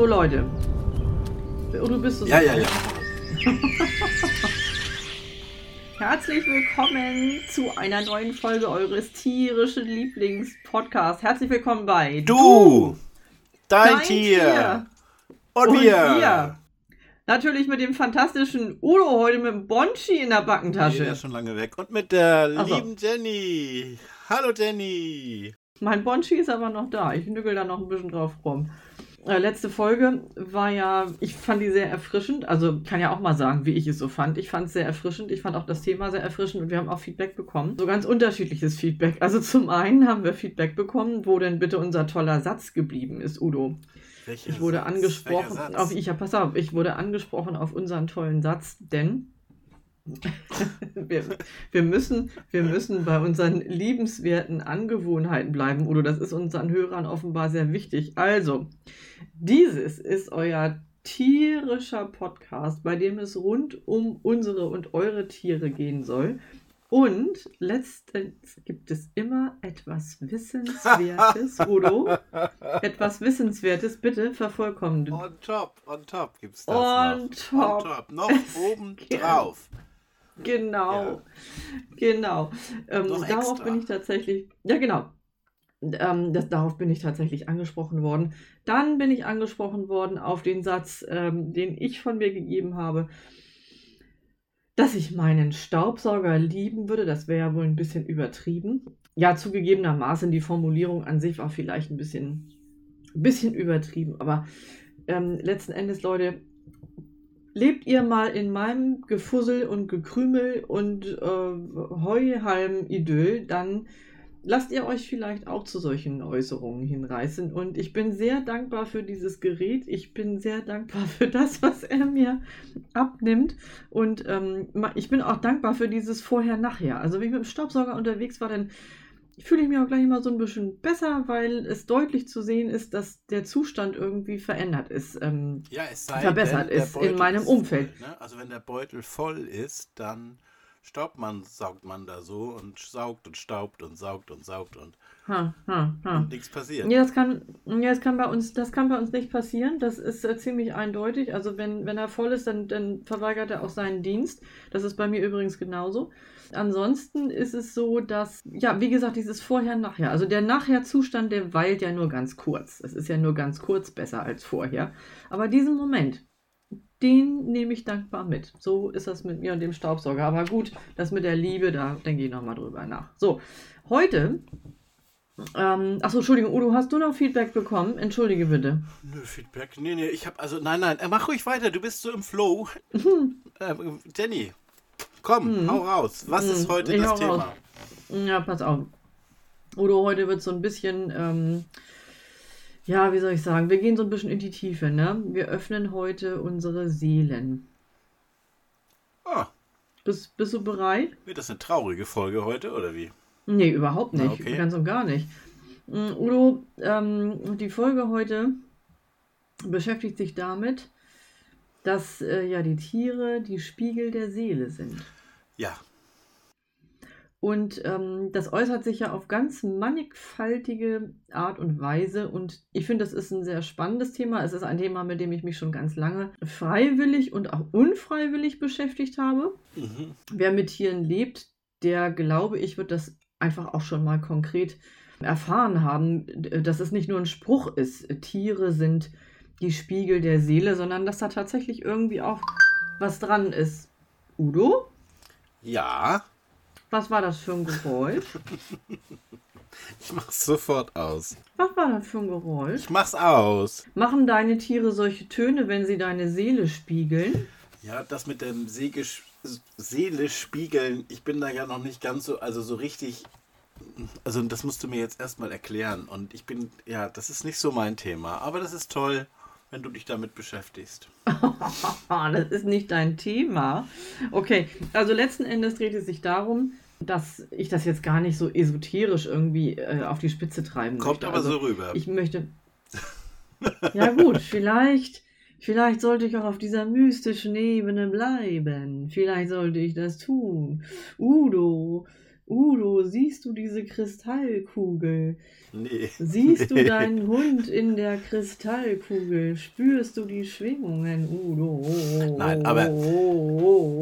So, Leute. Oh, du bist so Ja, ja, ja. Herzlich willkommen zu einer neuen Folge eures tierischen Lieblingspodcasts. Herzlich willkommen bei Du, dein, Dein Tier, Tier. und, und wir. wir. Natürlich mit dem fantastischen Udo heute mit dem Bonchi in der Nee, Backentasche. der ist schon lange weg. Und mit der Ach so. lieben Jenny. Hallo Jenny. Mein Bonchi ist aber noch da. Ich nügel da noch ein bisschen drauf rum. Äh, letzte Folge war ja, ich fand die sehr erfrischend. Also kann ja auch mal sagen, wie ich es so fand. Ich fand es sehr erfrischend. Ich fand auch das Thema sehr erfrischend und wir haben auch Feedback bekommen. So ganz unterschiedliches Feedback. Also zum einen haben wir Feedback bekommen, wo denn bitte unser toller Satz geblieben ist, Udo. Welcher Ich wurde Satz? angesprochen auf, ich, ja, pass auf, ich wurde angesprochen auf unseren tollen Satz, denn wir, wir, müssen, wir müssen bei unseren liebenswerten Angewohnheiten bleiben, Udo. Das ist unseren Hörern offenbar sehr wichtig. Also, dieses ist euer tierischer Podcast, bei dem es rund um unsere und eure Tiere gehen soll. Und letztens gibt es immer etwas Wissenswertes, Udo. Etwas Wissenswertes, bitte vervollkommnen. On top, on top gibt's das On noch. top. On top. Noch oben drauf. Genau, Ja. genau. Ähm, darauf extra. bin ich tatsächlich, ja genau, ähm, das, darauf bin ich tatsächlich angesprochen worden. Dann bin ich angesprochen worden auf den Satz, ähm, den ich von mir gegeben habe, dass ich meinen Staubsauger lieben würde. Das wäre ja wohl ein bisschen übertrieben. Ja, zugegebenermaßen, die Formulierung an sich war vielleicht ein bisschen, ein bisschen übertrieben, aber ähm, letzten Endes, Leute, lebt ihr mal in meinem Gefussel und Gekrümel und äh, Heuhalm-Idyll, dann lasst ihr euch vielleicht auch zu solchen Äußerungen hinreißen. Und ich bin sehr dankbar für dieses Gerät. Ich bin sehr dankbar für das, was er mir abnimmt. Und ähm, ich bin auch dankbar für dieses Vorher-Nachher. Also wenn ich mit dem Staubsauger unterwegs war, dann fühle ich mich auch gleich immer so ein bisschen besser, weil es deutlich zu sehen ist, dass der Zustand irgendwie verändert ist. Ähm, Ja, es sei verbessert denn, ist in meinem Umfeld. Ne? Also wenn der Beutel voll ist, dann staubt man, saugt man da so und saugt und staubt und saugt und saugt und, ha, ha, ha. und nichts passiert. Ja, das kann, ja, das kann bei uns, das kann bei uns nicht passieren. Das ist äh, ziemlich eindeutig. Also wenn, wenn er voll ist, dann, dann verweigert er auch seinen Dienst. Das ist bei mir übrigens genauso. Ansonsten ist es so, dass, ja, wie gesagt, dieses Vorher-Nachher. Also der Nachher-Zustand, der weilt ja nur ganz kurz. Es ist ja nur ganz kurz besser als vorher. Aber diesen Moment, den nehme ich dankbar mit. So ist das mit mir und dem Staubsauger. Aber gut, das mit der Liebe, da denke ich nochmal drüber nach. So, heute ähm, achso, Entschuldigung, Udo, hast du noch Feedback bekommen? Entschuldige bitte. Nö, Feedback. Nee, nee, ich hab also, nein, nein, äh, mach ruhig weiter, du bist so im Flow. äh, Jenny, komm, Mhm. hau raus. Was ist Mhm, heute ich das Thema? raus. Ja, pass auf. Udo, heute wird so ein bisschen, ähm, ja, wie soll ich sagen, wir gehen so ein bisschen in die Tiefe, ne? Wir öffnen heute unsere Seelen. Ah, Bist, bist du bereit? wird das eine traurige Folge heute, oder wie? Nee, überhaupt nicht. Na, okay. Ganz und gar nicht. Mm, Udo, ähm, die Folge heute beschäftigt sich damit, dass äh, ja die Tiere die Spiegel der Seele sind. Ja, Und ähm, das äußert sich ja auf ganz mannigfaltige Art und Weise. Und ich finde, das ist ein sehr spannendes Thema. Es ist ein Thema, mit dem ich mich schon ganz lange freiwillig und auch unfreiwillig beschäftigt habe. mhm. Wer mit Tieren lebt, der, glaube ich, wird das einfach auch schon mal konkret erfahren haben, dass es nicht nur ein Spruch ist, Tiere sind die Spiegel der Seele, sondern dass da tatsächlich irgendwie auch was dran ist. Udo? ja, Was war das für ein Geräusch? ich mach's sofort aus. Was war das für ein Geräusch? Ich mach's aus. Machen deine Tiere solche Töne, wenn sie deine Seele spiegeln? Ja, das mit dem Seele, Seele spiegeln, ich bin da ja noch nicht ganz so, also so richtig, also das musst du mir jetzt erstmal erklären. Und ich bin, ja, das ist nicht so mein Thema, aber das ist toll, wenn du dich damit beschäftigst. Das ist nicht dein Thema. Okay, also letzten Endes dreht es sich darum, dass ich das jetzt gar nicht so esoterisch irgendwie äh, auf die Spitze treiben Kommt möchte. aber also, so rüber. Ich möchte. Ja, gut, vielleicht. Vielleicht sollte ich auch auf dieser mystischen Ebene bleiben. Vielleicht sollte ich das tun. Udo, Udo, siehst du diese Kristallkugel? Nee. Siehst du deinen Hund in der Kristallkugel? Spürst du die Schwingungen, Udo? Nein, aber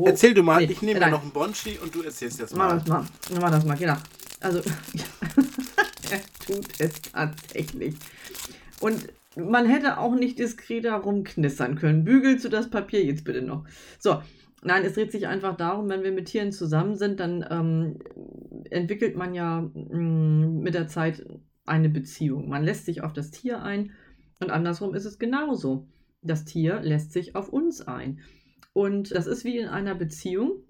erzähl du mal, Nee, ich nehme mir noch einen Bonschi und du erzählst jetzt Mach mal. das mal. Mach das mal, genau. Also, er tut es tatsächlich. Und man hätte auch nicht diskreter rumknistern können. Bügelst du das Papier jetzt bitte noch? So. Nein, es dreht sich einfach darum, wenn wir mit Tieren zusammen sind, dann ähm, entwickelt man ja mh, mit der Zeit eine Beziehung. Man lässt sich auf das Tier ein und andersrum ist es genauso. Das Tier lässt sich auf uns ein. Und das ist wie in einer Beziehung.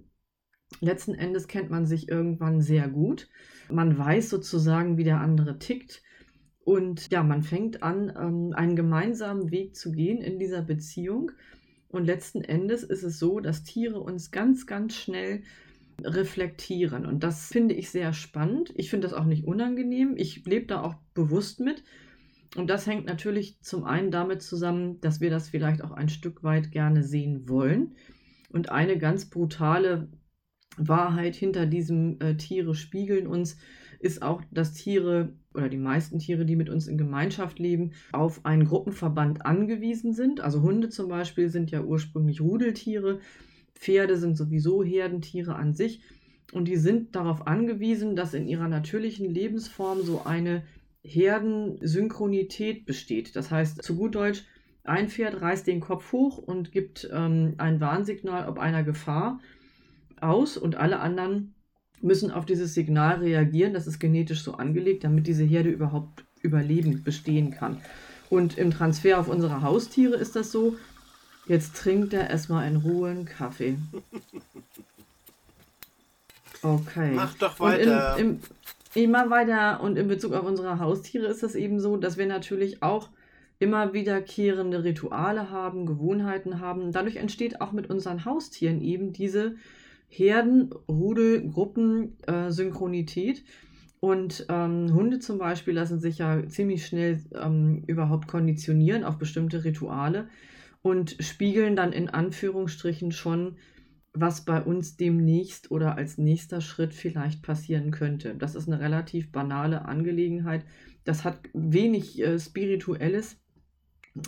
Letzten Endes kennt man sich irgendwann sehr gut. Man weiß sozusagen, wie der andere tickt. Und ja, man fängt an, ähm, einen gemeinsamen Weg zu gehen in dieser Beziehung. Und letzten Endes ist es so, dass Tiere uns ganz, ganz schnell reflektieren. Und das finde ich sehr spannend. Ich finde das auch nicht unangenehm. Ich lebe da auch bewusst mit. Und das hängt natürlich zum einen damit zusammen, dass wir das vielleicht auch ein Stück weit gerne sehen wollen. Und eine ganz brutale Wahrheit hinter diesem äh, Tiere spiegeln uns ist auch, dass Tiere oder die meisten Tiere, die mit uns in Gemeinschaft leben, auf einen Gruppenverband angewiesen sind. Also Hunde zum Beispiel sind ja ursprünglich Rudeltiere, Pferde sind sowieso Herdentiere an sich und die sind darauf angewiesen, dass in ihrer natürlichen Lebensform so eine Herdensynchronität besteht. Das heißt, zu gut Deutsch, ein Pferd reißt den Kopf hoch und gibt ähm, ein Warnsignal ob einer Gefahr aus und alle anderen müssen auf dieses Signal reagieren. Das ist genetisch so angelegt, damit diese Herde überhaupt überleben, bestehen kann. Und im Transfer auf unsere Haustiere ist das so, jetzt trinkt er erstmal in Ruhe einen Kaffee. Okay. Mach doch weiter. Und in, im, immer weiter und in Bezug auf unsere Haustiere ist das eben so, dass wir natürlich auch immer wiederkehrende Rituale haben, Gewohnheiten haben. Dadurch entsteht auch mit unseren Haustieren eben diese Herden, Rudel, Gruppen, äh, Synchronität. Und ähm, Hunde zum Beispiel lassen sich ja ziemlich schnell ähm, überhaupt konditionieren auf bestimmte Rituale und spiegeln dann in Anführungsstrichen schon, was bei uns demnächst oder als nächster Schritt vielleicht passieren könnte. Das ist eine relativ banale Angelegenheit. Das hat wenig äh, Spirituelles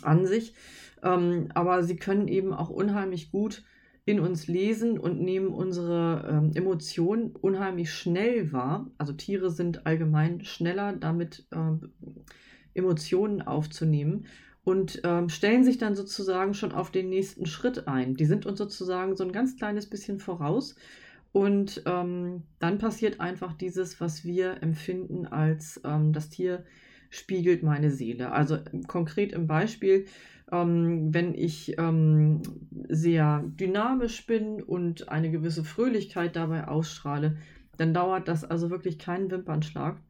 an sich, ähm, aber sie können eben auch unheimlich gut in uns lesen und nehmen unsere ähm, Emotionen unheimlich schnell wahr. Also Tiere sind allgemein schneller damit, ähm, Emotionen aufzunehmen und ähm, stellen sich dann sozusagen schon auf den nächsten Schritt ein. Die sind uns sozusagen so ein ganz kleines bisschen voraus. Und ähm, dann passiert einfach dieses, was wir empfinden als ähm, das Tier spiegelt meine Seele. Also konkret im Beispiel, ähm, wenn ich ähm, sehr dynamisch bin und eine gewisse Fröhlichkeit dabei ausstrahle, dann dauert das also wirklich keinen Wimpernschlag.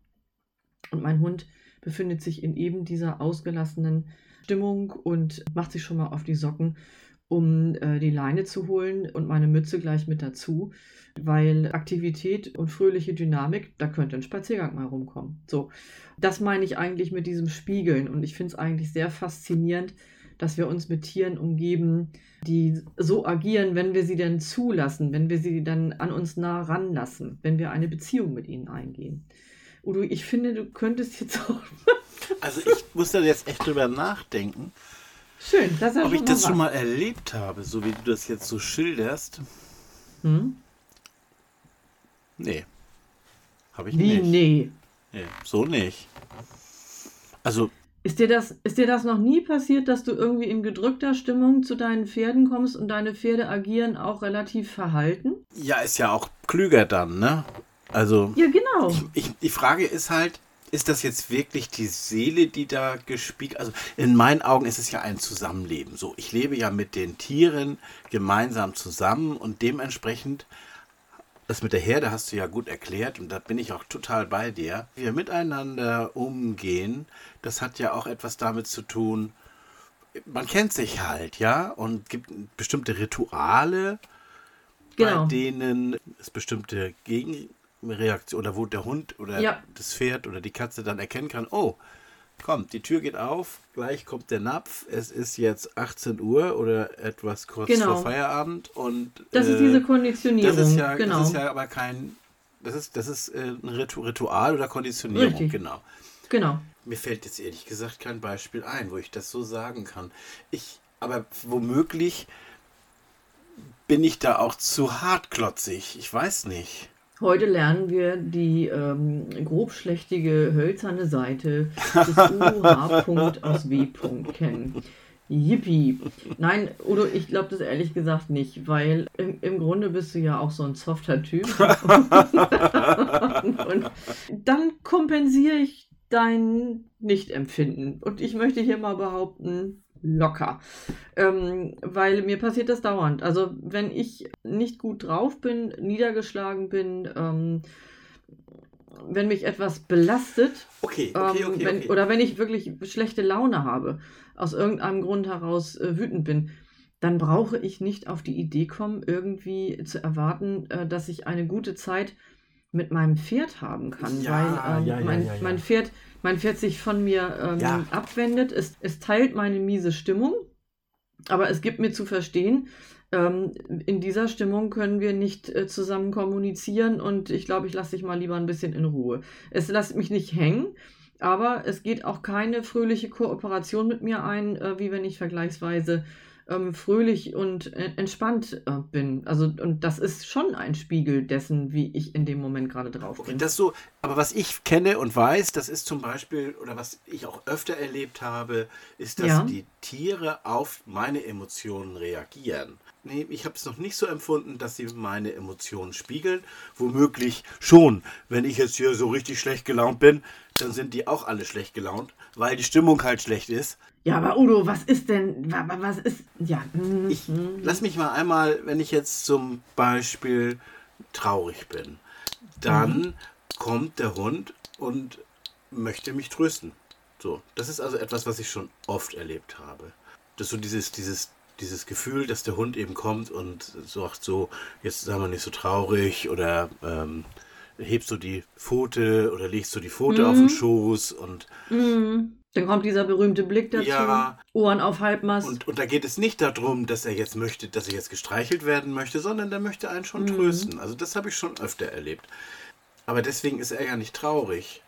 Und mein Hund befindet sich in eben dieser ausgelassenen Stimmung und macht sich schon mal auf die Socken, um äh, die Leine zu holen und meine Mütze gleich mit dazu, weil Aktivität und fröhliche Dynamik, da könnte ein Spaziergang mal rumkommen. So, das meine ich eigentlich mit diesem Spiegeln und ich finde es eigentlich sehr faszinierend, dass wir uns mit Tieren umgeben, die so agieren, wenn wir sie denn zulassen, wenn wir sie dann an uns nah ranlassen, wenn wir eine Beziehung mit ihnen eingehen. Udo, ich finde, du könntest jetzt auch. Also ich muss da jetzt echt drüber nachdenken, Schön, das ist ja ob ich das mal schon mal erlebt habe, so wie du das jetzt so schilderst. Hm? Nee. Habe ich Wie? nicht. Nee. Nee, so nicht. Also, Ist dir, das, ist dir das noch nie passiert, dass du irgendwie in gedrückter Stimmung zu deinen Pferden kommst und deine Pferde agieren auch relativ verhalten? ja, ist ja auch klüger dann, ne? Also, Ja, genau. ich, die Frage ist halt, ist das jetzt wirklich die Seele, die da gespiegelt? Also in meinen Augen ist es ja ein Zusammenleben. So, ich lebe ja mit den Tieren gemeinsam zusammen und dementsprechend, das mit der Herde hast du ja gut erklärt und da bin ich auch total bei dir. Wie wir miteinander umgehen, das hat ja auch etwas damit zu tun, man kennt sich halt, ja, und gibt bestimmte Rituale, Genau. bei denen es bestimmte Gegenreaktionen oder wo der Hund oder Ja. das Pferd oder die Katze dann erkennen kann, oh, komm, die Tür geht auf, gleich kommt der Napf, es ist jetzt 18 Uhr oder etwas kurz Genau. vor Feierabend und Das ist äh, diese Konditionierung. das ist ja, genau. das ist ja aber kein das ist, das ist äh, ein Ritual oder Konditionierung, Richtig. genau. Genau. Mir fällt jetzt ehrlich gesagt kein Beispiel ein, wo ich das so sagen kann. Ich, aber womöglich bin ich da auch zu hartklotzig. Ich weiß nicht. Heute lernen wir die ähm, grobschlächtige hölzerne Seite des UH. aus W. kennen. Yippie. Nein, Udo, ich glaube das ehrlich gesagt nicht, weil im, im Grunde bist du ja auch so ein softer Typ. und dann kompensiere ich dein Nichtempfinden. Und ich möchte hier mal behaupten, locker. Ähm, weil mir passiert das dauernd. Also wenn ich nicht gut drauf bin, niedergeschlagen bin, ähm, wenn mich etwas belastet, okay, okay, ähm, okay, wenn, okay. oder wenn ich wirklich schlechte Laune habe, aus irgendeinem Grund heraus äh, wütend bin, dann brauche ich nicht auf die Idee kommen, irgendwie zu erwarten, äh, dass ich eine gute Zeit mit meinem Pferd haben kann, Ja, weil ähm, ja, ja, mein, mein Pferd mein Pferd sich von mir ähm, Ja. abwendet. Es, es teilt meine miese Stimmung, aber es gibt mir zu verstehen, ähm, in dieser Stimmung können wir nicht äh, zusammen kommunizieren und ich glaube, ich lasse dich mal lieber ein bisschen in Ruhe. Es lässt mich nicht hängen, aber es geht auch keine fröhliche Kooperation mit mir ein, äh, wie wenn ich vergleichsweise ähm, fröhlich und äh, entspannt äh, bin. Also, und das ist schon ein Spiegel dessen, wie ich in dem Moment gerade drauf Okay, bin. das so, aber was ich kenne und weiß, das ist zum Beispiel, oder was ich auch öfter erlebt habe, ist, dass Ja. die Tiere auf meine Emotionen reagieren. Nee, ich habe es noch nicht so empfunden, dass sie meine Emotionen spiegeln. Womöglich schon. Wenn ich jetzt hier so richtig schlecht gelaunt bin, dann sind die auch alle schlecht gelaunt, weil die Stimmung halt schlecht ist. Ja, aber Udo, was ist denn, wa- wa- was ist, ja, mm, Ich mm. lass mich mal einmal, wenn ich jetzt zum Beispiel traurig bin, dann kommt der Hund und möchte mich trösten. So, das ist also etwas, was ich schon oft erlebt habe. Das ist so dieses, dieses, dieses Gefühl, dass der Hund eben kommt und sagt so, jetzt sei mal nicht so traurig oder ähm, hebst du die Pfote oder legst du die Pfote auf den Schoß und Mm. Dann kommt dieser berühmte Blick dazu, Ja. Ohren auf Halbmast. Und, und da geht es nicht darum, dass er jetzt möchte, dass er jetzt gestreichelt werden möchte, sondern der möchte einen schon Mhm. trösten. Also das habe ich schon öfter erlebt. Aber deswegen ist er ja nicht traurig.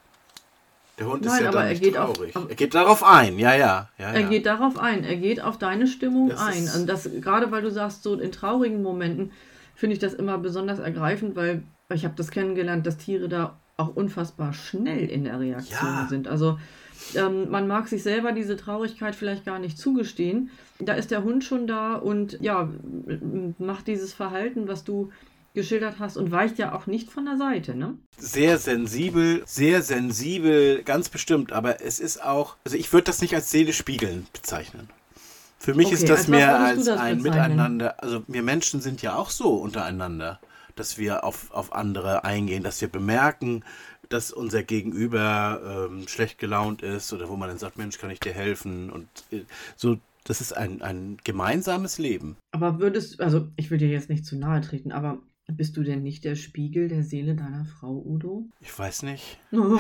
Der Hund ist Nein, ja aber er nicht geht auf- traurig. auf- er geht darauf ein, ja, ja. ja, Er ja. geht darauf ein, er geht auf deine Stimmung Das ein. ist- Und das, gerade weil du sagst, so in traurigen Momenten finde ich das immer besonders ergreifend, weil ich habe das kennengelernt, dass Tiere da auch unfassbar schnell in der Reaktion Ja. sind. Also ähm, man mag sich selber diese Traurigkeit vielleicht gar nicht zugestehen. Da ist der Hund schon da und ja, macht dieses Verhalten, was du geschildert hast und weicht ja auch nicht von der Seite, ne? Sehr sensibel, sehr sensibel, ganz bestimmt. Aber es ist auch, also ich würde das nicht als Seele spiegeln bezeichnen. Für mich Okay, ist das mehr als das ein bezeichnen? Miteinander. Also wir Menschen sind ja auch so untereinander, dass wir auf, auf andere eingehen, dass wir bemerken, dass unser Gegenüber ähm, schlecht gelaunt ist oder wo man dann sagt, Mensch, kann ich dir helfen? Und äh, so, das ist ein, ein gemeinsames Leben. Aber würdest, also ich will dir jetzt nicht zu nahe treten, aber bist du denn nicht der Spiegel der Seele deiner Frau, Udo? Ich weiß nicht. Oh,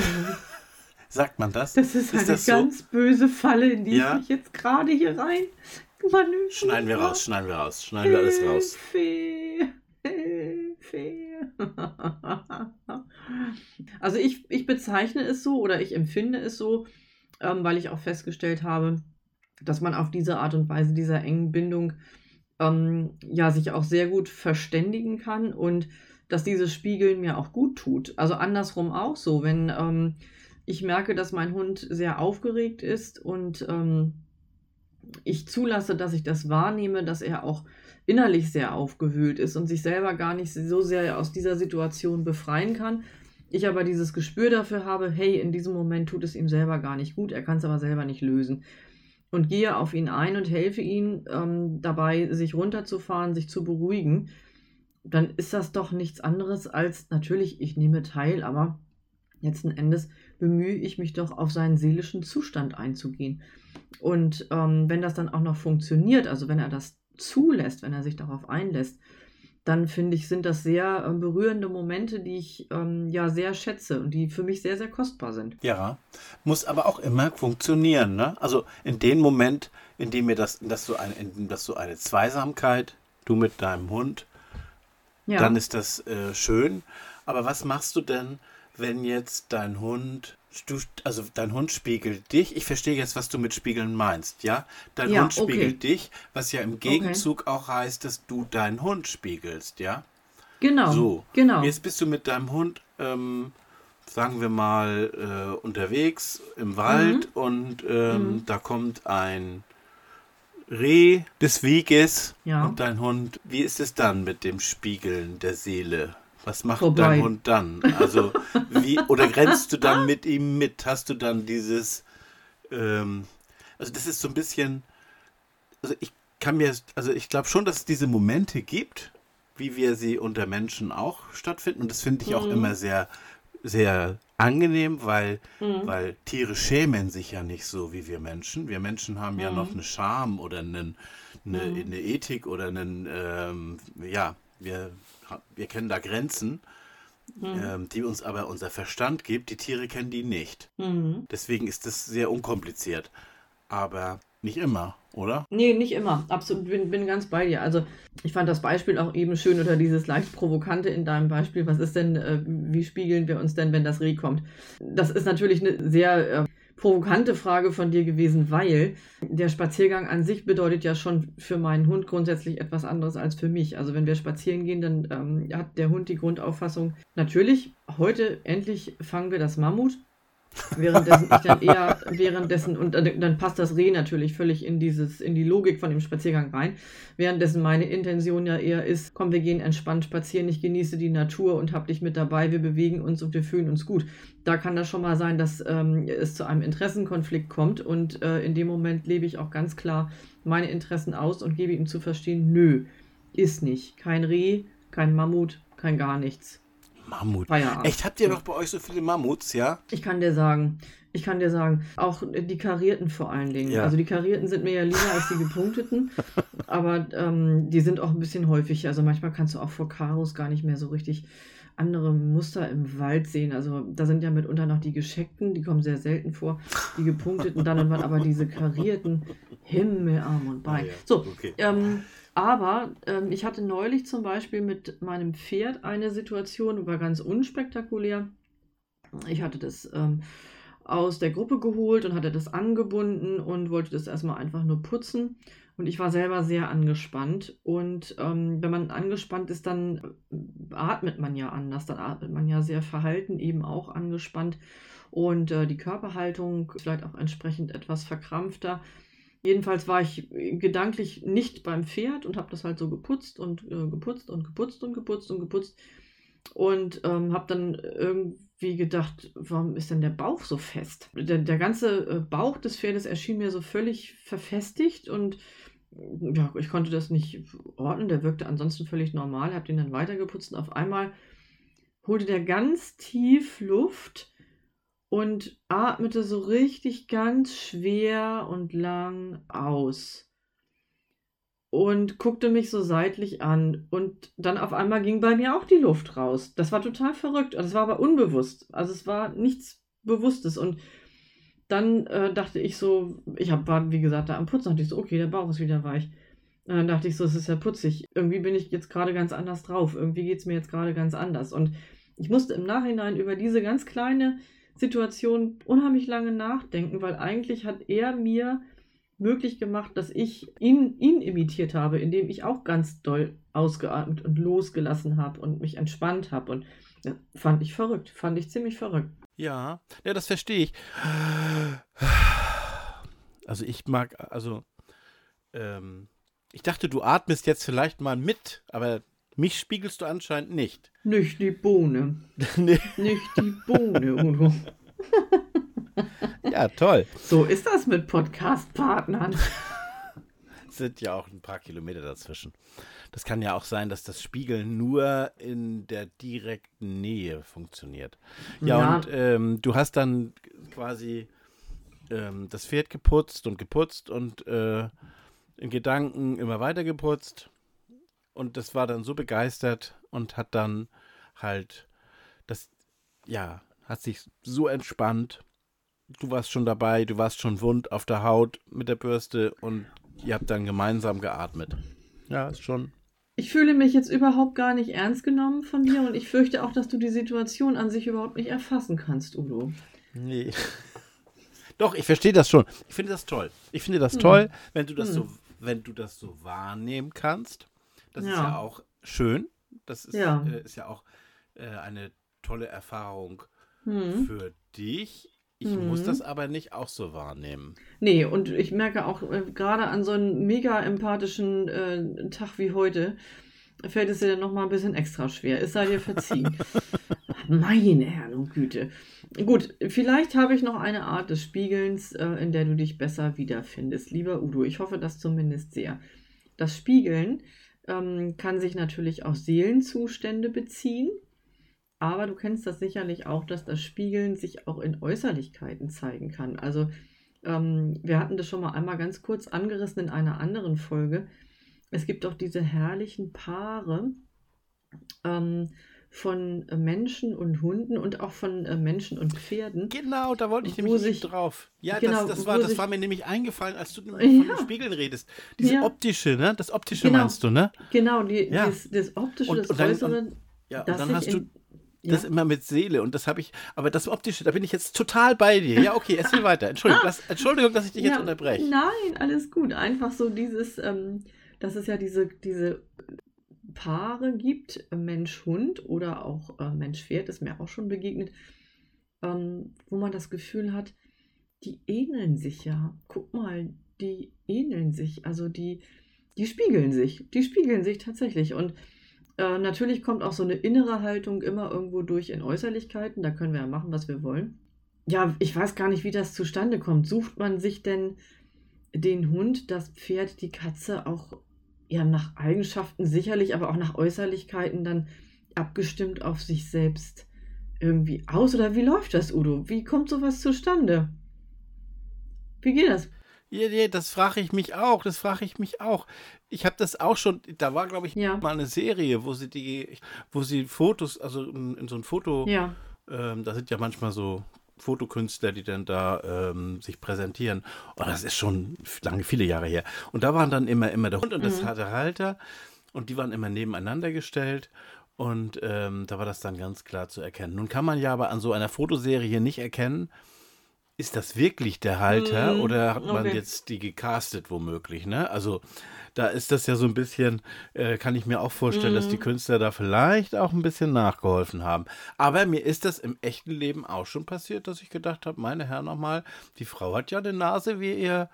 Sagt man das? das ist, eine das so? ganz böse Falle, in die Ja. ich mich jetzt gerade hier rein. manövriere. Schneiden wir raus, schneiden wir raus, schneiden wir alles raus. Hilfe, Hilfe. Also ich, ich bezeichne es so oder ich empfinde es so, ähm, weil ich auch festgestellt habe, dass man auf diese Art und Weise dieser engen Bindung ähm, ja sich auch sehr gut verständigen kann und dass dieses Spiegeln mir auch gut tut. Also andersrum auch so, wenn ähm, ich merke, dass mein Hund sehr aufgeregt ist und ähm, ich zulasse, dass ich das wahrnehme, dass er auch innerlich sehr aufgewühlt ist und sich selber gar nicht so sehr aus dieser Situation befreien kann. Ich aber dieses Gespür dafür habe, hey, in diesem Moment tut es ihm selber gar nicht gut, er kann es aber selber nicht lösen. Und gehe auf ihn ein und helfe ihm ähm, dabei, sich runterzufahren, sich zu beruhigen. Dann ist das doch nichts anderes als natürlich, ich nehme teil, aber letzten Endes bemühe ich mich doch auf seinen seelischen Zustand einzugehen. Und ähm, wenn das dann auch noch funktioniert, also wenn er das zulässt, wenn er sich darauf einlässt, dann finde ich, sind das sehr äh, berührende Momente, die ich ähm, ja sehr schätze und die für mich sehr, sehr kostbar sind. Ja, muss aber auch immer funktionieren. Ne? Also in dem Moment, in dem mir das, dass so eine, in dem das so eine Zweisamkeit, du mit deinem Hund, Ja, dann ist das äh, schön. Aber was machst du denn, wenn jetzt dein Hund, du, also dein Hund spiegelt dich? Ich verstehe jetzt, was du mit Spiegeln meinst, ja? Dein Ja, Hund spiegelt okay. dich, was ja im Gegenzug auch heißt, dass du deinen Hund spiegelst, ja? Genau. So, Genau. jetzt bist du mit deinem Hund, ähm, sagen wir mal, äh, unterwegs im Wald Mhm. und ähm, da kommt ein Reh des Weges Ja. und dein Hund, wie ist es dann mit dem Spiegeln der Seele? Was macht Vorbei. dein Hund dann? Also, wie, oder grenzt du dann mit ihm mit? Hast du dann dieses, ähm, also das ist so ein bisschen, also ich kann mir, also ich glaube schon, dass es diese Momente gibt, wie wir sie unter Menschen auch stattfinden. Und das finde ich auch Mhm. immer sehr, sehr angenehm, weil, Mhm. weil Tiere schämen sich ja nicht so wie wir Menschen. Wir Menschen haben ja Mhm. noch eine Scham oder einen, eine, Mhm. eine Ethik oder einen, ähm, ja, wir, wir kennen da Grenzen, Mhm. ähm, die uns aber unser Verstand gibt. Die Tiere kennen die nicht. Mhm. Deswegen ist das sehr unkompliziert. Aber nicht immer, oder? Nee, nicht immer. Absolut, bin, bin ganz bei dir. Also, ich fand das Beispiel auch eben schön oder dieses leicht provokante in deinem Beispiel. Was ist denn, äh, wie spiegeln wir uns denn, wenn das Reh kommt? Das ist natürlich eine sehr äh, provokante Frage von dir gewesen, weil der Spaziergang an sich bedeutet ja schon für meinen Hund grundsätzlich etwas anderes als für mich. Also, wenn wir spazieren gehen, dann ähm, hat der Hund die Grundauffassung, natürlich, heute endlich fangen wir das Mammut. Währenddessen ich dann eher währenddessen, und dann passt das Reh natürlich völlig in dieses, in die Logik von dem Spaziergang rein. Währenddessen meine Intention ja eher ist, komm, wir gehen entspannt spazieren, ich genieße die Natur und hab dich mit dabei, wir bewegen uns und wir fühlen uns gut. Da kann das schon mal sein, dass ähm, es zu einem Interessenkonflikt kommt und äh, in dem Moment lebe ich auch ganz klar meine Interessen aus und gebe ihm zu verstehen, nö, ist nicht. Kein Reh, kein Mammut, kein gar nichts. Mammut. Feierabend. Echt, habt ihr noch bei euch so viele Mammuts, ja? Ich kann dir sagen, ich kann dir sagen, auch die karierten vor allen Dingen. Ja. Also die karierten sind mir ja lieber als die gepunkteten, aber ähm, die sind auch ein bisschen häufig. Also manchmal kannst du auch vor Karos gar nicht mehr so richtig andere Muster im Wald sehen. Also da sind ja mitunter noch die gescheckten, die kommen sehr selten vor, die gepunkteten dann und wann, aber diese karierten Himmel, Arm und Bein. Ah ja, So, okay. ähm, aber ähm, ich hatte neulich zum Beispiel mit meinem Pferd eine Situation, war ganz unspektakulär. Ich hatte das ähm, aus der Gruppe geholt und hatte das angebunden und wollte das erstmal einfach nur putzen. Und ich war selber sehr angespannt. Und ähm, wenn man angespannt ist, dann äh, atmet man ja anders. Dann atmet man ja sehr verhalten, eben auch angespannt. Und äh, die Körperhaltung vielleicht auch entsprechend etwas verkrampfter. Jedenfalls war ich gedanklich nicht beim Pferd und habe das halt so geputzt und äh, geputzt und geputzt und geputzt und geputzt. Und ähm, habe dann irgendwie gedacht, warum ist denn der Bauch so fest? Der, der ganze äh, Bauch des Pferdes erschien mir so völlig verfestigt und äh, ja, ich konnte das nicht ordnen. Der wirkte ansonsten völlig normal, habe den dann weitergeputzt und auf einmal holte der ganz tief Luft und atmete so richtig ganz schwer und lang aus und guckte mich so seitlich an und dann auf einmal ging bei mir auch die Luft raus. Das war total verrückt, das war aber unbewusst. Also es war nichts Bewusstes und dann äh, dachte ich so, ich hab, war wie gesagt da am Putzen, dachte ich so, okay, der Bauch ist wieder weich. Und dann dachte ich so, es ist ja putzig. Irgendwie bin ich jetzt gerade ganz anders drauf. Irgendwie geht es mir jetzt gerade ganz anders. Und ich musste im Nachhinein über diese ganz kleine Situation unheimlich lange nachdenken, weil eigentlich hat er mir möglich gemacht, dass ich ihn, ihn imitiert habe, indem ich auch ganz doll ausgeatmet und losgelassen habe und mich entspannt habe. Und ja, fand ich verrückt, fand ich ziemlich verrückt. Ja, ja, das verstehe ich. Also ich mag, also ähm, ich dachte, du atmest jetzt vielleicht mal mit, aber mich spiegelst du anscheinend nicht. Nicht die Bohne, Nee. nicht die Bohne, Udo. ja, toll. So ist das mit Podcast-Partnern. Sind ja auch ein paar Kilometer dazwischen. Das kann ja auch sein, dass das Spiegeln nur in der direkten Nähe funktioniert. Ja, Ja. und ähm, du hast dann quasi ähm, das Pferd geputzt und geputzt und äh, in Gedanken immer weiter geputzt. Und das war dann so begeistert und hat dann halt das, ja, hat sich so entspannt. Du warst schon dabei, du warst schon wund auf der Haut mit der Bürste und ihr habt dann gemeinsam geatmet. Ja, ist schon. ich fühle mich jetzt überhaupt gar nicht ernst genommen von dir und ich fürchte auch, dass du die Situation an sich überhaupt nicht erfassen kannst, Udo. Nee. Doch, ich verstehe das schon. Ich finde das toll. Ich finde das hm. toll, wenn du das hm. so, wenn du das so wahrnehmen kannst. Das ja. ist ja auch schön. Das ist ja, äh, ist ja auch äh, eine tolle Erfahrung hm. für dich. Ich mhm. muss das aber nicht auch so wahrnehmen. Nee, und ich merke auch äh, gerade an so einem mega empathischen äh, Tag wie heute, fällt es dir dann nochmal ein bisschen extra schwer. Es sei dir verziehen. Meine Herren und Güte. Gut, vielleicht habe ich noch eine Art des Spiegelns, äh, in der du dich besser wiederfindest. Lieber Udo, ich hoffe das zumindest sehr. Das Spiegeln ähm, kann sich natürlich auf Seelenzustände beziehen. Aber du kennst das sicherlich auch, dass das Spiegeln sich auch in Äußerlichkeiten zeigen kann. Also ähm, wir hatten das schon mal einmal ganz kurz angerissen in einer anderen Folge. Es gibt auch diese herrlichen Paare ähm, von Menschen und Hunden und auch von äh, Menschen und Pferden. Genau, da wollte ich nämlich sich, drauf. Ja, genau, das, das, war, das sich, war mir nämlich eingefallen, als du von den Spiegeln redest. Diese ja. optische, ne? Das optische genau, meinst du, ne? Genau, die, ja. das, das optische, und, das und dann, Äußere. Und, ja, und dann hast du das ja. immer mit Seele und das habe ich, aber das Optische, da bin ich jetzt total bei dir. Ja, okay, erzähl weiter. Entschuldigung, lass, Entschuldigung, dass ich dich ja, jetzt unterbreche. Nein, alles gut. Einfach so dieses, ähm, dass es ja diese, diese Paare gibt, Mensch-Hund oder auch äh, Mensch-Pferd, ist mir auch schon begegnet, ähm, wo man das Gefühl hat, die ähneln sich ja. Guck mal, die ähneln sich. Also die, die spiegeln sich. Die spiegeln sich tatsächlich. Und äh, natürlich kommt auch so eine innere Haltung immer irgendwo durch in Äußerlichkeiten. Da können wir ja machen, was wir wollen. Ja, ich weiß gar nicht, wie das zustande kommt. Sucht man sich denn den Hund, das Pferd, die Katze auch ja nach Eigenschaften sicherlich, aber auch nach Äußerlichkeiten dann abgestimmt auf sich selbst irgendwie aus? Oder wie läuft das, Udo? Wie kommt sowas zustande? Wie geht das? Ja, ja, das frage ich mich auch. Das frage ich mich auch. Ich habe das auch schon. Da war, glaube ich, ja. mal eine Serie, wo sie die, wo sie Fotos, also in, in so ein Foto. Ja. Ähm, da sind ja manchmal so Fotokünstler, die dann da ähm, sich präsentieren. Und das ist schon lange, viele Jahre her. Und da waren dann immer, immer der Hund und das mhm. der Halter. Und die waren immer nebeneinander gestellt. Und ähm, da war das dann ganz klar zu erkennen. Nun kann man ja aber an so einer Fotoserie nicht erkennen, ist das wirklich der Halter mm, oder hat man okay. jetzt die gecastet womöglich, ne? Also da ist das ja so ein bisschen, äh, kann ich mir auch vorstellen, mm. dass die mhm. Künstler da vielleicht auch ein bisschen nachgeholfen haben. Aber mir ist das im echten Leben auch schon passiert, dass ich gedacht habe, meine Herren nochmal, die Frau hat ja eine Nase wie ihr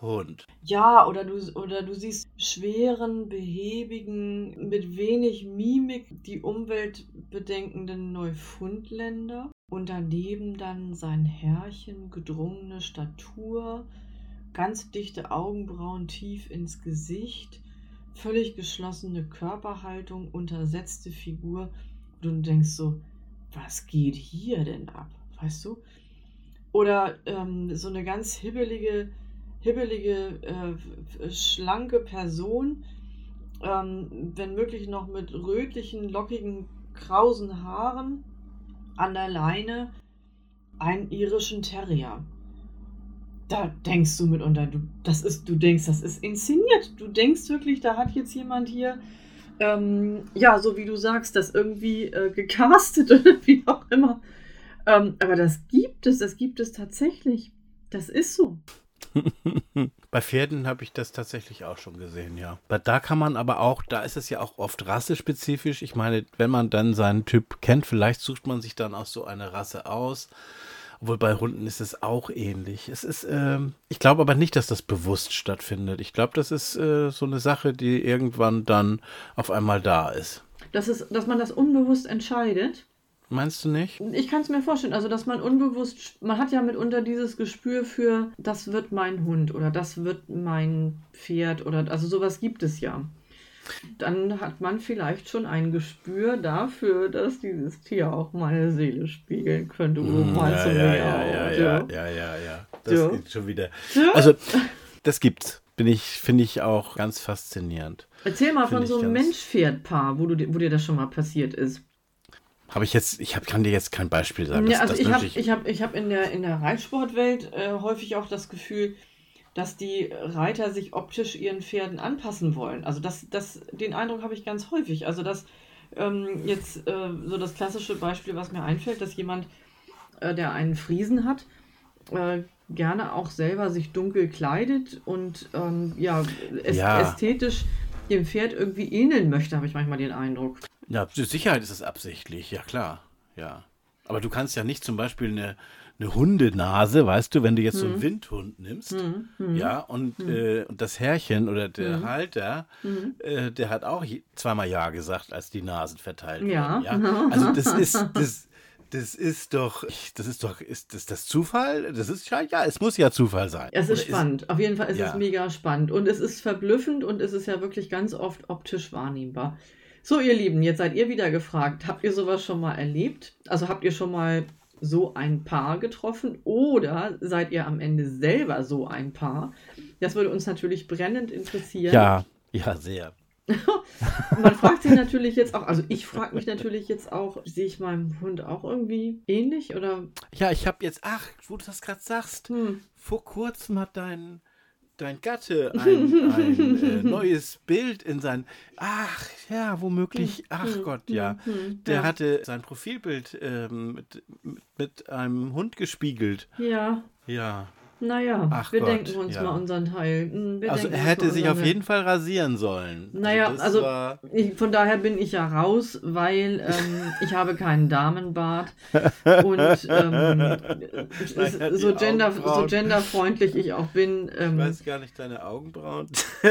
Hund. Ja, oder du, oder du siehst schweren, behäbigen, mit wenig Mimik die Umwelt bedenkenden Neufundländer und daneben dann sein Herrchen, gedrungene Statur, ganz dichte Augenbrauen tief ins Gesicht, völlig geschlossene Körperhaltung, untersetzte Figur. Und du denkst so, was geht hier denn ab? Weißt du? Oder ähm, so eine ganz hibbelige, hibbelige, äh, schlanke Person, ähm, wenn möglich noch mit rötlichen, lockigen, krausen Haaren an der Leine einen irischen Terrier. Da denkst du mitunter, du, das ist, du denkst, das ist inszeniert. Du denkst wirklich, da hat jetzt jemand hier, ähm, ja, so wie du sagst, das irgendwie äh, gecastet oder wie auch immer. Ähm, aber das gibt es, das gibt es tatsächlich. Das ist so. Bei Pferden habe ich das tatsächlich auch schon gesehen, ja. Da kann man aber auch, da ist es ja auch oft rassespezifisch. Ich meine, wenn man dann seinen Typ kennt, vielleicht sucht man sich dann auch so eine Rasse aus. Obwohl bei Hunden ist es auch ähnlich. Es ist, ähm, ich glaube aber nicht, dass das bewusst stattfindet. Ich glaube, das ist äh, so eine Sache, die irgendwann dann auf einmal da ist. Das ist, dass man das unbewusst entscheidet. Meinst du nicht? Ich kann es mir vorstellen, also dass man unbewusst, man hat ja mitunter dieses Gespür für, das wird mein Hund oder das wird mein Pferd oder also sowas gibt es ja. Dann hat man vielleicht schon ein Gespür dafür, dass dieses Tier auch meine Seele spiegeln könnte. Mm, ja, ja, ja, ja, ja, ja, ja, ja, Das ja. geht schon wieder. Also, das gibt's. Bin ich, finde ich auch ganz faszinierend. Erzähl mal Find von so einem Mensch-Pferd-Paar, wo, wo dir das schon mal passiert ist. Habe ich jetzt, ich hab, kann dir jetzt kein Beispiel sagen. Ja, also ich habe ich hab, ich hab in, der, in der Reitsportwelt äh, häufig auch das Gefühl, dass die Reiter sich optisch ihren Pferden anpassen wollen. Also das, das, den Eindruck habe ich ganz häufig. Also dass ähm, jetzt äh, so das klassische Beispiel, was mir einfällt, dass jemand, äh, der einen Friesen hat, äh, gerne auch selber sich dunkel kleidet und ähm, ja, es, Ja. ästhetisch dem Pferd irgendwie ähneln möchte, habe ich manchmal den Eindruck. Ja, zur Sicherheit ist es absichtlich, ja klar. Ja. Aber du kannst ja nicht zum Beispiel eine, eine Hundenase, weißt du, wenn du jetzt so einen Windhund nimmst, Hm, hm, ja, und, äh, und das Herrchen oder der Mhm. Halter, äh, der hat auch zweimal Ja gesagt, als die Nasen verteilt Ja. wurden. Ja. Also das ist, das, das ist doch, das ist doch, ist das, das Zufall? Das ist ja, ja, es muss ja Zufall sein. Es ist Oder spannend. Auf jeden Fall ist Ja. es mega spannend. Und es ist verblüffend und es ist ja wirklich ganz oft optisch wahrnehmbar. So, ihr Lieben, jetzt seid ihr wieder gefragt. Habt ihr sowas schon mal erlebt? Also habt ihr schon mal so ein Paar getroffen oder seid ihr am Ende selber so ein Paar? Das würde uns natürlich brennend interessieren. Ja, ja, sehr. Man fragt sich natürlich jetzt auch, also ich frage mich natürlich jetzt auch, sehe ich meinem Hund auch irgendwie ähnlich oder Ja, ich habe jetzt, ach, wo du das gerade sagst, hm, vor kurzem hat dein, dein Gatte ein, ein äh, neues Bild in sein, ach ja, womöglich, ach hm, Gott, hm, ja. hm, Der hatte sein Profilbild ähm, mit, mit, mit einem Hund gespiegelt. Ja, Ja. Naja, Ach wir Gott, denken uns ja. mal unseren Teil. Hm, wir Also er hätte sich auf jeden Fall rasieren sollen. Naja, also- war- Ich, von daher bin ich ja raus, weil ähm, ich habe keinen Damenbart und ähm, so, gender, so genderfreundlich ich auch bin. ich Ähm, weiß gar nicht, deine Augenbrauen.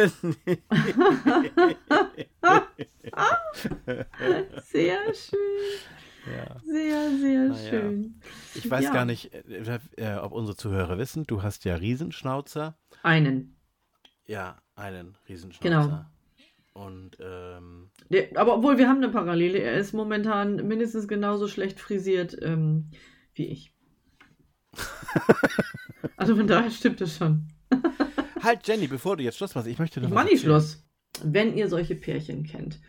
sehr schön, ja. sehr, sehr Naja. schön. Ich weiß Ja. gar nicht, äh, äh, ob unsere Zuhörer wissen, du hast ja Riesenschnauzer. Einen. Ja, einen Riesenschnauzer. Genau. Und ähm, Der, aber obwohl wir haben eine Parallele, er ist momentan mindestens genauso schlecht frisiert ähm, wie ich. also von daher stimmt es schon. halt, Jenny, bevor du jetzt Schluss machst, ich möchte noch Ich mach nicht. Schluss. Wenn ihr solche Pärchen kennt,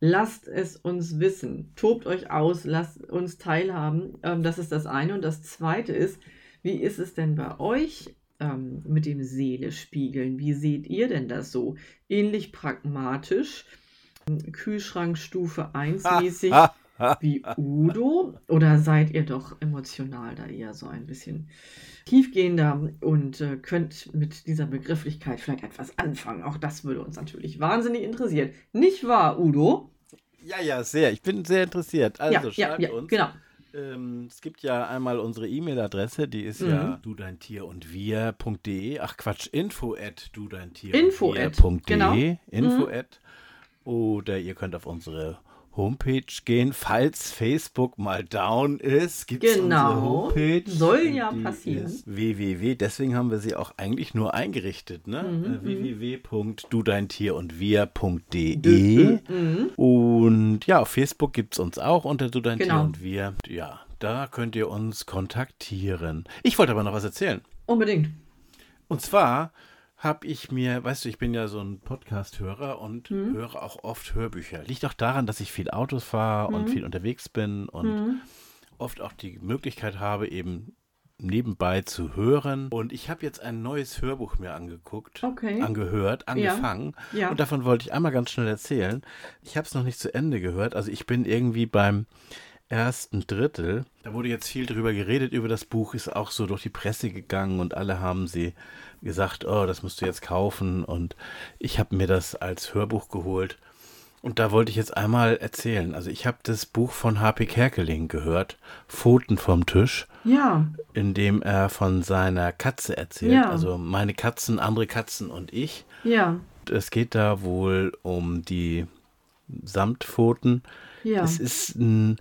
lasst es uns wissen. Tobt euch aus, lasst uns teilhaben. Ähm, das ist das eine. Und das zweite ist, wie ist es denn bei euch ähm, mit dem Seele spiegeln? Wie seht ihr denn das so? Ähnlich pragmatisch, Kühlschrankstufe 1 mäßig Ha, ha. wie Udo? Oder seid ihr doch emotional da eher so ein bisschen tiefgehender und äh, könnt mit dieser Begrifflichkeit vielleicht etwas anfangen? Auch das würde uns natürlich wahnsinnig interessieren. Nicht wahr, Udo? Ja, ja, sehr. Ich bin sehr interessiert. Also ja, ja, schreibt ja, uns. genau. Ähm, es gibt ja einmal unsere E-Mail-Adresse, die ist Mhm. ja du dein Tier und wir.de. Ach Quatsch, info at du dein Tier Info und wir.de. genau. Info Mhm. at. Oder ihr könnt auf unsere Homepage gehen, falls Facebook mal down ist. Gibt es Genau. unsere Homepage. Soll ja passieren. Ist www. Deswegen haben wir sie auch eigentlich nur eingerichtet. Ne? Mhm, Äh, www.dudein-tier und wir.de. Mhm. Und ja, auf Facebook gibt es uns auch unter Du dein Tier Genau. und wir. Ja, da könnt ihr uns kontaktieren. Ich wollte aber noch was erzählen. Unbedingt. Und zwar habe ich mir, weißt du, ich bin ja so ein Podcast-Hörer und Mhm. höre auch oft Hörbücher. Liegt auch daran, dass ich viel Autos fahre und Mhm. viel unterwegs bin und Mhm. oft auch die Möglichkeit habe, eben nebenbei zu hören. Und ich habe jetzt ein neues Hörbuch mir angeguckt, Okay. angehört, angefangen. Ja. Und davon wollte ich einmal ganz schnell erzählen. Ich habe es noch nicht zu Ende gehört. Also ich bin irgendwie beim ersten Drittel. Da wurde jetzt viel drüber geredet über das Buch, ist auch so durch die Presse gegangen und alle haben sie gesagt, oh, das musst du jetzt kaufen. Und ich habe mir das als Hörbuch geholt. Und da wollte ich jetzt einmal erzählen. Also ich habe das Buch von H.P. Kerkeling gehört, Pfoten vom Tisch, Ja. in dem er von seiner Katze erzählt. Ja. Also meine Katzen, andere Katzen und ich. Ja. Es geht da wohl um die Samtpfoten. Ja. Es ist ein,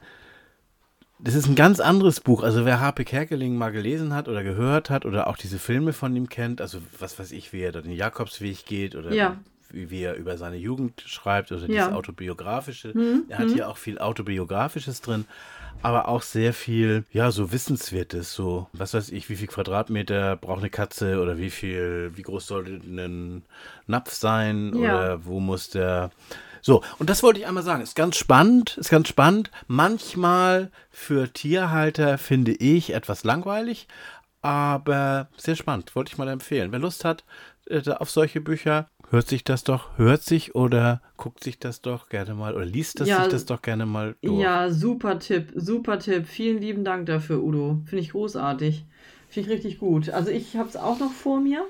das ist ein ganz anderes Buch. Also wer H.P. Kerkeling mal gelesen hat oder gehört hat oder auch diese Filme von ihm kennt, also was weiß ich, wie er da den Jakobsweg geht oder Ja. wie, wie er über seine Jugend schreibt oder Ja. dieses Autobiografische. Hm, Er hat hm. hier auch viel Autobiografisches drin, aber auch sehr viel, ja, so Wissenswertes, so, was weiß ich, wie viel Quadratmeter braucht eine Katze oder wie viel, wie groß sollte ein Napf sein Ja. oder wo muss der. So, und das wollte ich einmal sagen. Ist ganz spannend, ist ganz spannend. Manchmal für Tierhalter finde ich etwas langweilig, aber sehr spannend, wollte ich mal empfehlen. Wer Lust hat äh, auf solche Bücher, hört sich das doch, hört sich oder guckt sich das doch gerne mal oder liest das Ja, sich das doch gerne mal durch. Ja, super Tipp, super Tipp. Vielen lieben Dank dafür, Udo. Finde ich großartig. Finde ich richtig gut. Also ich habe es auch noch vor mir.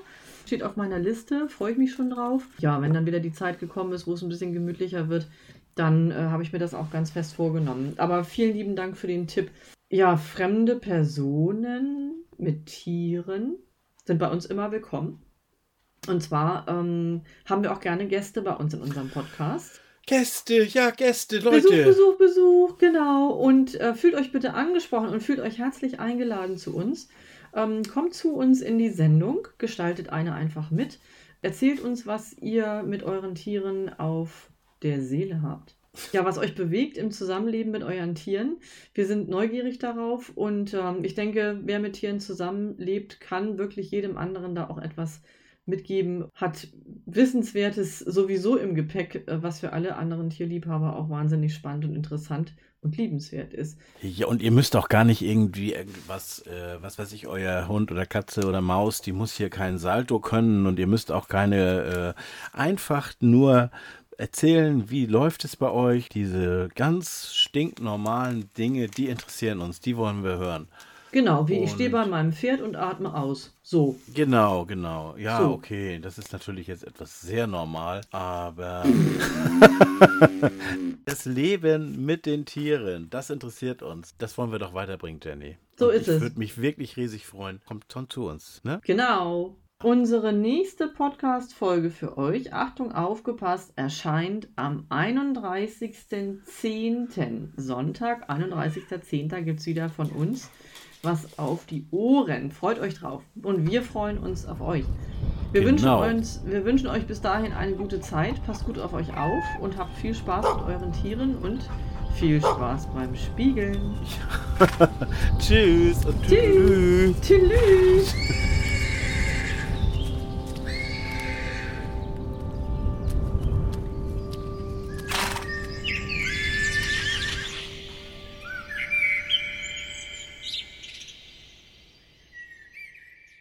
Steht auf meiner Liste, freue ich mich schon drauf. Ja, wenn dann wieder die Zeit gekommen ist, wo es ein bisschen gemütlicher wird, dann äh, habe ich mir das auch ganz fest vorgenommen. Aber vielen lieben Dank für den Tipp. Ja, fremde Personen mit Tieren sind bei uns immer willkommen. Und zwar ähm, haben wir auch gerne Gäste bei uns in unserem Podcast. Gäste, ja, Gäste, Besuch, Leute. Besuch, Besuch, genau. Und äh, fühlt euch bitte angesprochen und fühlt euch herzlich eingeladen zu uns. Ähm, kommt zu uns in die Sendung, gestaltet eine einfach mit. Erzählt uns, was ihr mit euren Tieren auf der Seele habt. Ja, was euch bewegt im Zusammenleben mit euren Tieren. Wir sind neugierig darauf und ähm, ich denke, wer mit Tieren zusammenlebt, kann wirklich jedem anderen da auch etwas mitgeben, hat Wissenswertes sowieso im Gepäck, äh, was für alle anderen Tierliebhaber auch wahnsinnig spannend und interessant und liebenswert ist. Ja, und ihr müsst auch gar nicht irgendwie irgendwas, äh, was weiß ich, euer Hund oder Katze oder Maus, die muss hier keinen Salto können und ihr müsst auch keine, äh, einfach nur erzählen, wie läuft es bei euch. Diese ganz stinknormalen Dinge, die interessieren uns, die wollen wir hören. Genau, wie ich Und- stehe bei meinem Pferd und atme aus. So. Genau, genau. Ja, So. okay. Das ist natürlich jetzt etwas sehr normal, aber das Leben mit den Tieren, das interessiert uns. Das wollen wir doch weiterbringen, Jenny. So Und ist es. Ich würde mich wirklich riesig freuen. Kommt schon zu uns, ne? Genau. Unsere nächste Podcast-Folge für euch, Achtung, aufgepasst, erscheint am 31.10. Sonntag, 31.10. gibt es wieder von uns was auf die Ohren. Freut euch drauf. Und wir freuen uns auf euch. Wir, Genau. wünschen, uns, wir wünschen euch bis dahin eine gute Zeit. Passt gut auf euch auf und habt viel Spaß mit euren Tieren und viel Spaß beim Spiegeln. Tschüss und Tschüss. tschüss. Tschüss.